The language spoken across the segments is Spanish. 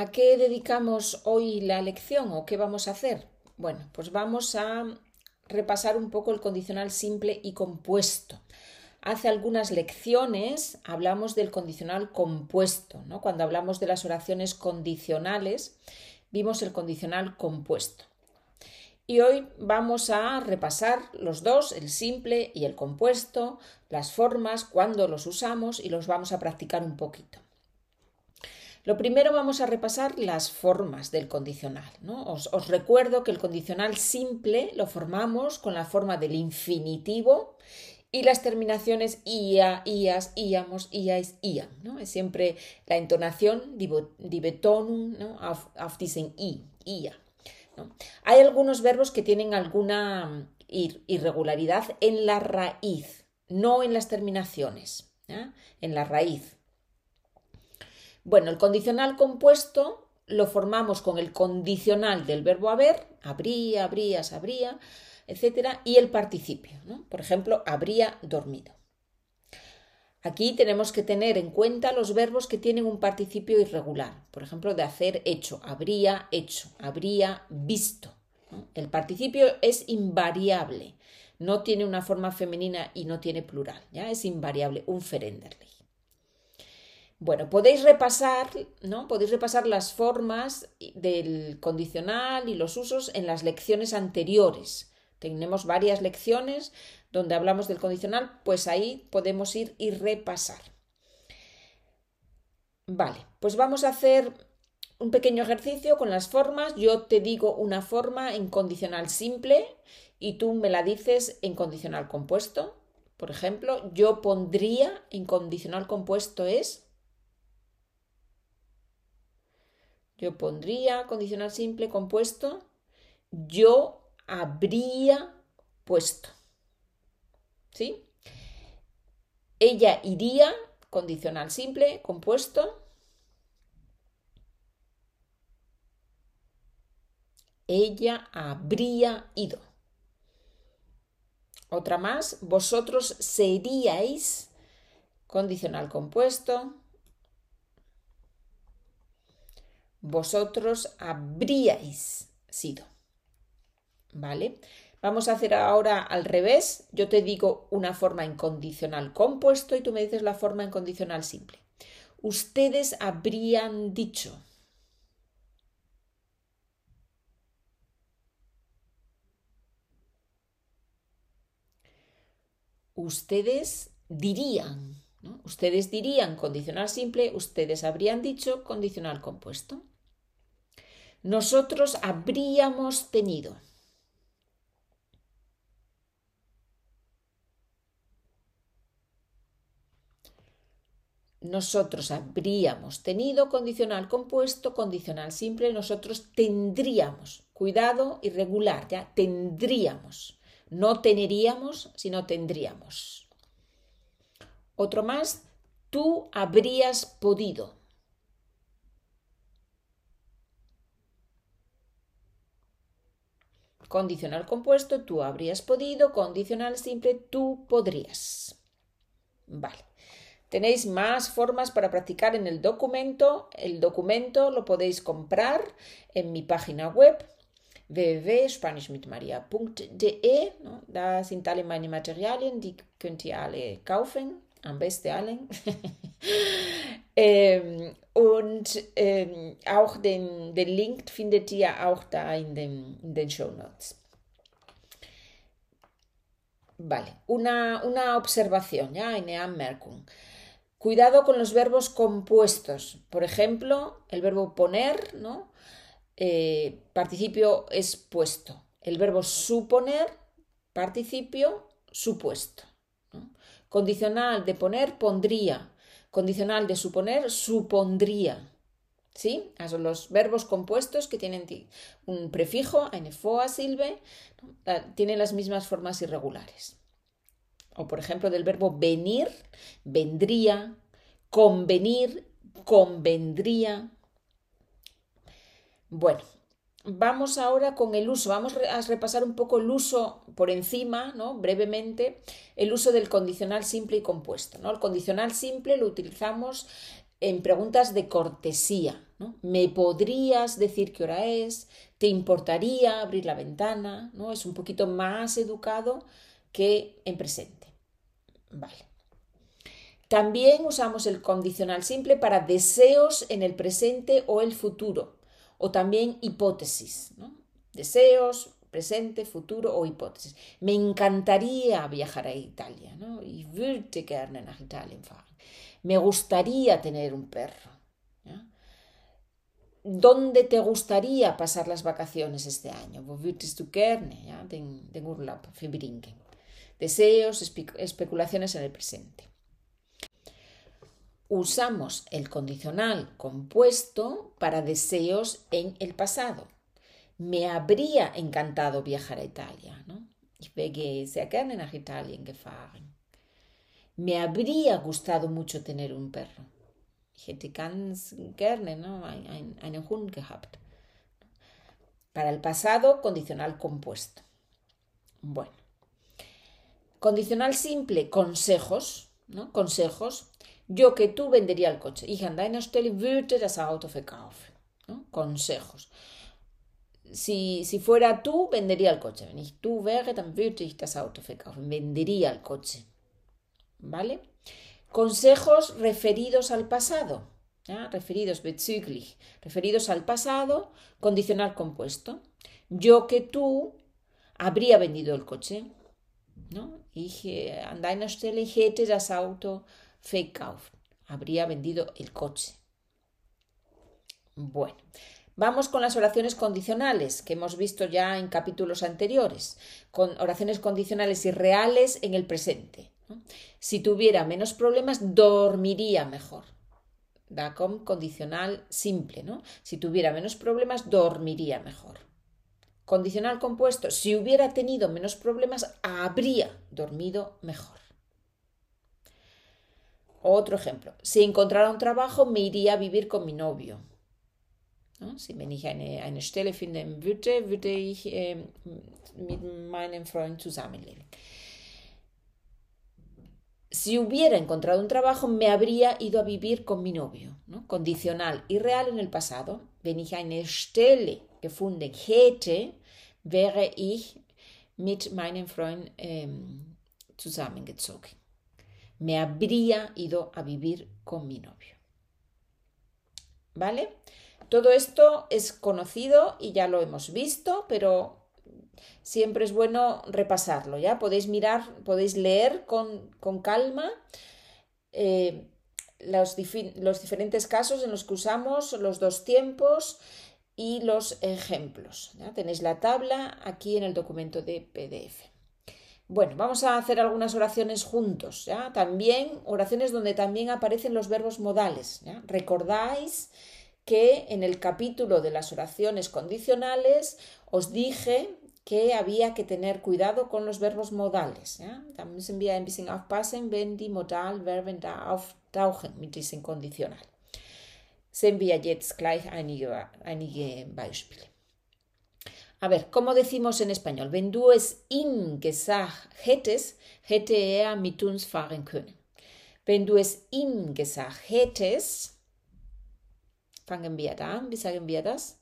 ¿A qué dedicamos hoy la lección o qué vamos a hacer? Bueno, pues vamos a repasar un poco el condicional simple y compuesto. Hace algunas lecciones hablamos del condicional compuesto, ¿no? Cuando hablamos de las oraciones condicionales, vimos el condicional compuesto. Y hoy vamos a repasar los dos, el simple y el compuesto, las formas, cuándo los usamos y los vamos a practicar un poquito. Lo primero vamos a repasar las formas del condicional. ¿no? Os, recuerdo que el condicional simple lo formamos con la forma del infinitivo y las terminaciones ia, ias, iamos, iais, iam. Es siempre la entonación die Betonung ¿no? auf, i, ia. Hay algunos verbos que tienen alguna irregularidad en la raíz, no en las terminaciones, en la raíz. Bueno, el condicional compuesto lo formamos con el condicional del verbo haber, habría, habría, sabría, etcétera, y el participio. ¿no? Por ejemplo, habría dormido. Aquí tenemos que tener en cuenta los verbos que tienen un participio irregular. Por ejemplo, de hacer hecho, habría hecho, habría visto. El participio es invariable, no tiene una forma femenina y no tiene plural, ya es invariable, un ferenderlich. Bueno, podéis repasar, ¿no? Podéis repasar las formas del condicional y los usos en las lecciones anteriores. Tenemos varias lecciones donde hablamos del condicional, pues ahí podemos ir y repasar. Vale, pues vamos a hacer un pequeño ejercicio con las formas. Yo te digo una forma en condicional simple y tú me la dices en condicional compuesto. Por ejemplo, yo pondría en condicional compuesto es Yo pondría condicional simple compuesto. Yo habría puesto. ¿Sí? Ella iría, condicional simple, compuesto. Ella habría ido. Otra más, vosotros seríais, condicional compuesto. Vosotros habríais sido. ¿Vale? Vamos a hacer ahora al revés. Yo te digo una forma en condicional compuesto y tú me dices la forma en condicional simple. Ustedes habrían dicho. Ustedes dirían. Ustedes dirían condicional simple, ustedes habrían dicho condicional compuesto. Nosotros habríamos tenido. Nosotros habríamos tenido condicional compuesto, condicional simple, nosotros tendríamos. Cuidado, irregular, ya tendríamos. No teneríamos, sino tendríamos. Otro más, tú habrías podido. Condicional compuesto, tú habrías podido. Condicional simple, tú podrías. Vale. Tenéis más formas para practicar en el documento. El documento lo podéis comprar en mi página web www.spanishmitmaria.de. Da sind alle meine Materialien, die könnt ihr alle kaufen am besten allen. ähm, und ähm, auch den, den Link findet ihr auch da in den, Show Notes. Vale, una, observación, ya, eine Anmerkung. Cuidado con los verbos compuestos. Por ejemplo, el verbo poner, ¿no? Eh, participio es puesto. El verbo suponer, participio supuesto. Condicional de poner, pondría. Condicional de suponer, supondría. ¿Sí? Los verbos compuestos que tienen un prefijo, eine silbe, tienen las mismas formas irregulares. O por ejemplo, del verbo venir, vendría, convenir, convendría. Bueno, Vamos ahora con el uso, vamos a repasar un poco el uso por encima, ¿no? brevemente, el uso del condicional simple y compuesto. ¿no? El condicional simple lo utilizamos en preguntas de cortesía, ¿no? ¿Me podrías decir qué hora es? ¿Te importaría abrir la ventana? ¿no? Es un poquito más educado que en presente. Vale. También usamos el condicional simple para deseos en el presente o el futuro, o también hipótesis. Deseos, presente, futuro o hipótesis. Me encantaría viajar a Italia. ¿no? Ich würde gerne nach. Me gustaría tener un perro. ¿Dónde te gustaría pasar las vacaciones este año? Wo würdest du den, Urlaub? Deseos, especulaciones en el presente. Usamos el condicional compuesto para deseos en el pasado. Me habría encantado viajar a Italia. ¿no? Ich wäre Italien gefahren. Me habría gustado mucho tener un perro. Hätte ganz ¿no? ein, einen Hund gehabt. Para el pasado, condicional compuesto. Bueno. Condicional simple, consejos. ¿no? Consejos. Yo que tú vendería el coche. Ich an deiner Stelle würde das Auto verkaufen. ¿no? Consejos. Si, si, fuera tú, vendería el coche. Wenn ich tú wäre, dann würde ich das Auto verkaufen. Vendería el coche. ¿Vale? Consejos referidos al pasado. Referidos bezüglich. Referidos al pasado, condicional compuesto. Yo que tú habría vendido el coche. ¿no? Ich an deiner Stelle hätte das Auto verkauft. Habría vendido el coche. Bueno, vamos con las oraciones condicionales que hemos visto ya en capítulos anteriores, con oraciones condicionales y reales en el presente. Si tuviera menos problemas, dormiría mejor. Da con condicional simple, ¿no? Si tuviera menos problemas, dormiría mejor. Condicional compuesto, si hubiera tenido menos problemas, habría dormido mejor. Otro ejemplo, si encontrara un trabajo, me iría a vivir con mi novio. ¿No? Si wenn ich eine, Stelle finden würde, würde ich äh, mit meinem Freund zusammenleben si hubiera encontrado un trabajo, me habría ido a vivir con mi novio. ¿no? Condicional y real en el pasado. Wenn ich eine Stelle gefunden hätte, wäre ich mit meinem Freund ähm, zusammengezogen. Me habría ido a vivir con mi novio. ¿Vale? Todo esto es conocido y ya lo hemos visto, pero siempre es bueno repasarlo, ¿ya? Podéis mirar, podéis leer con, calma eh, los, los diferentes casos en los que usamos los dos tiempos y los ejemplos. ¿ya? Tenéis la tabla aquí en el documento de PDF. Bueno, vamos a hacer algunas oraciones juntos, ¿ya? También oraciones donde también aparecen los verbos modales, ¿ya? Recordáis que en el capítulo de las oraciones condicionales os dije que había que tener cuidado con los verbos modales. Ja? Da müssen wir ein bisschen aufpassen, wenn die Modalverben da auftauchen mit diesem Konditional. Sehen wir jetzt gleich einige Beispiele. A ver, ¿cómo decimos en español? Wenn du es ihm gesagt hättest, hätte er mit uns fahren können. Wenn du es ihm gesagt hättest, fangen wir da an, wir das?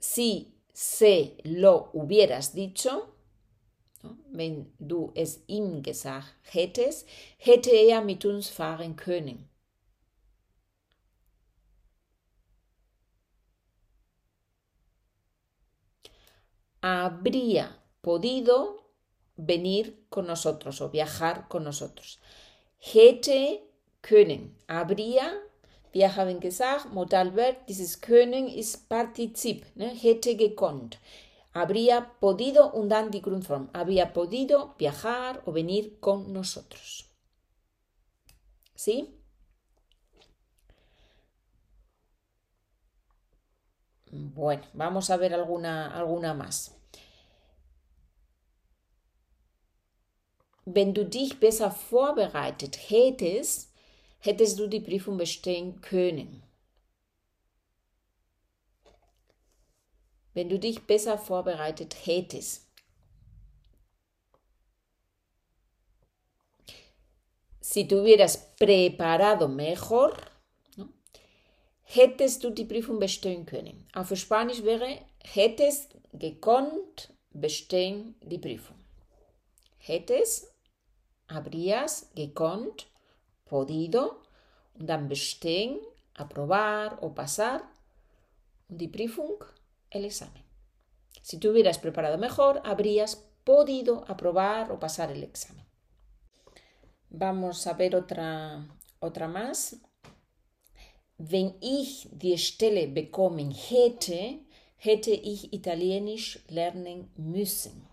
si se lo hubieras dicho, ¿no? wenn du es ihm gesagt hättest, hätte er mit uns fahren können. Habría podido venir con nosotros o viajar con nosotros. Hätte können. Habría Wir haben gesagt, Modalverb, dieses können ist Partizip, ne? hätte gekonnt. Habría podido und dann die Grundform. Habría podido viajar o venir con nosotros. ¿Sí? Bueno, vamos a ver alguna, alguna más. Wenn du dich besser vorbereitet hättest, hättest du die Prüfung bestehen können. Wenn du dich besser vorbereitet hättest. si te hubieras preparado mejor. Hättest du die Prüfung bestehen können. Auf Spanisch wäre hättest gekonnt bestehen die Prüfung. Hättest, habrías gekonnt, podido und dann bestehen, aprobar o pasar und die Prüfung, el examen. Si te hubieras preparado mejor, habrías podido aprobar o pasar el examen. Vamos a ver otra, otra más. Wenn ich die Stelle bekommen hätte, hätte ich Italienisch lernen müssen.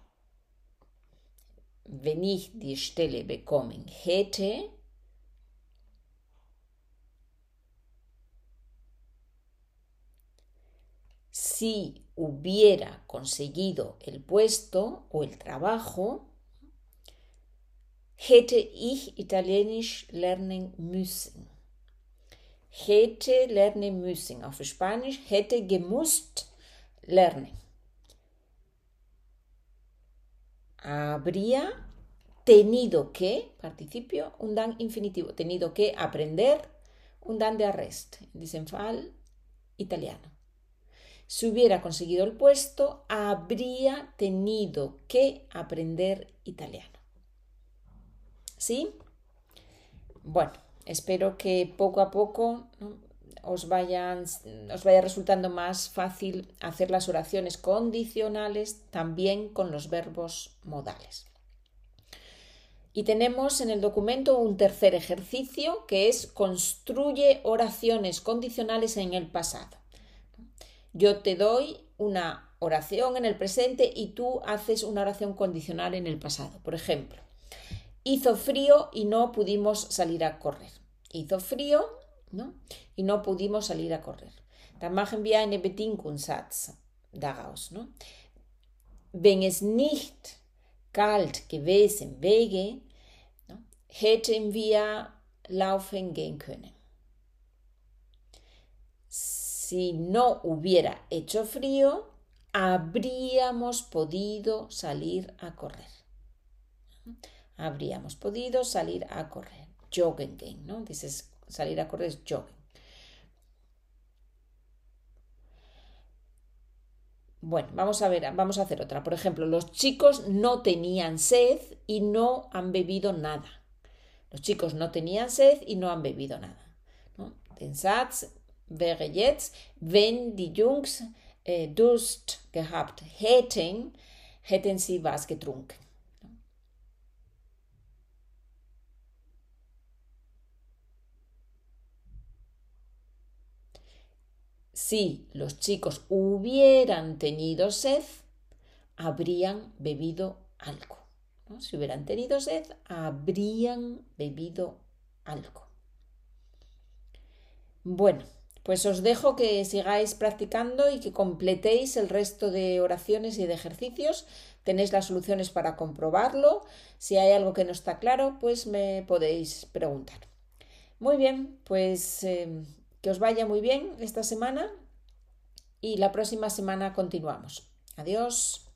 Wenn ich die Stelle bekommen hätte, si hubiera conseguido el puesto o el trabajo, hätte ich Italienisch lernen müssen. Hätte lernen müssen. Auf Spanisch hätte gemusst lernen. Habría tenido que, participio, un dan infinitivo, tenido que aprender un dan de arrest, en diesem Fall italiano. Si hubiera conseguido el puesto, habría tenido que aprender italiano. ¿Sí? Bueno, espero que poco a poco os, vayan, os vaya resultando más fácil hacer las oraciones condicionales también con los verbos modales. Y tenemos en el documento un tercer ejercicio que es construye oraciones condicionales en el pasado. Yo te doy una oración en el presente y tú haces una oración condicional en el pasado. Por ejemplo, Hizo frío y no pudimos salir a correr. Hizo frío, ¿no? Y no pudimos salir a correr. Dann machen wir eine Bedingungssatz daraus, ¿no? Wenn es nicht kalt gewesen wäre, ¿no? hätten wir laufen gehen können. Si no hubiera hecho frío, habríamos podido salir a correr habríamos podido salir a correr. Joggen ¿no? Dices, salir a correr es joggen. Bueno, vamos a ver, vamos a hacer otra. Por ejemplo, los chicos no tenían sed y no han bebido nada. Los chicos no tenían sed y no han bebido nada. ¿no? Den Satz wäre jetzt, wenn die Jungs äh, Durst gehabt hätten, hätten sie was getrunken. Si los chicos hubieran tenido sed, habrían bebido algo. Si hubieran tenido sed, habrían bebido algo. Bueno, pues os dejo que sigáis practicando y que completéis el resto de oraciones y de ejercicios. Tenéis las soluciones para comprobarlo. Si hay algo que no está claro, pues me podéis preguntar. Muy bien, pues eh, que os vaya muy bien esta semana y la próxima semana continuamos. Adiós.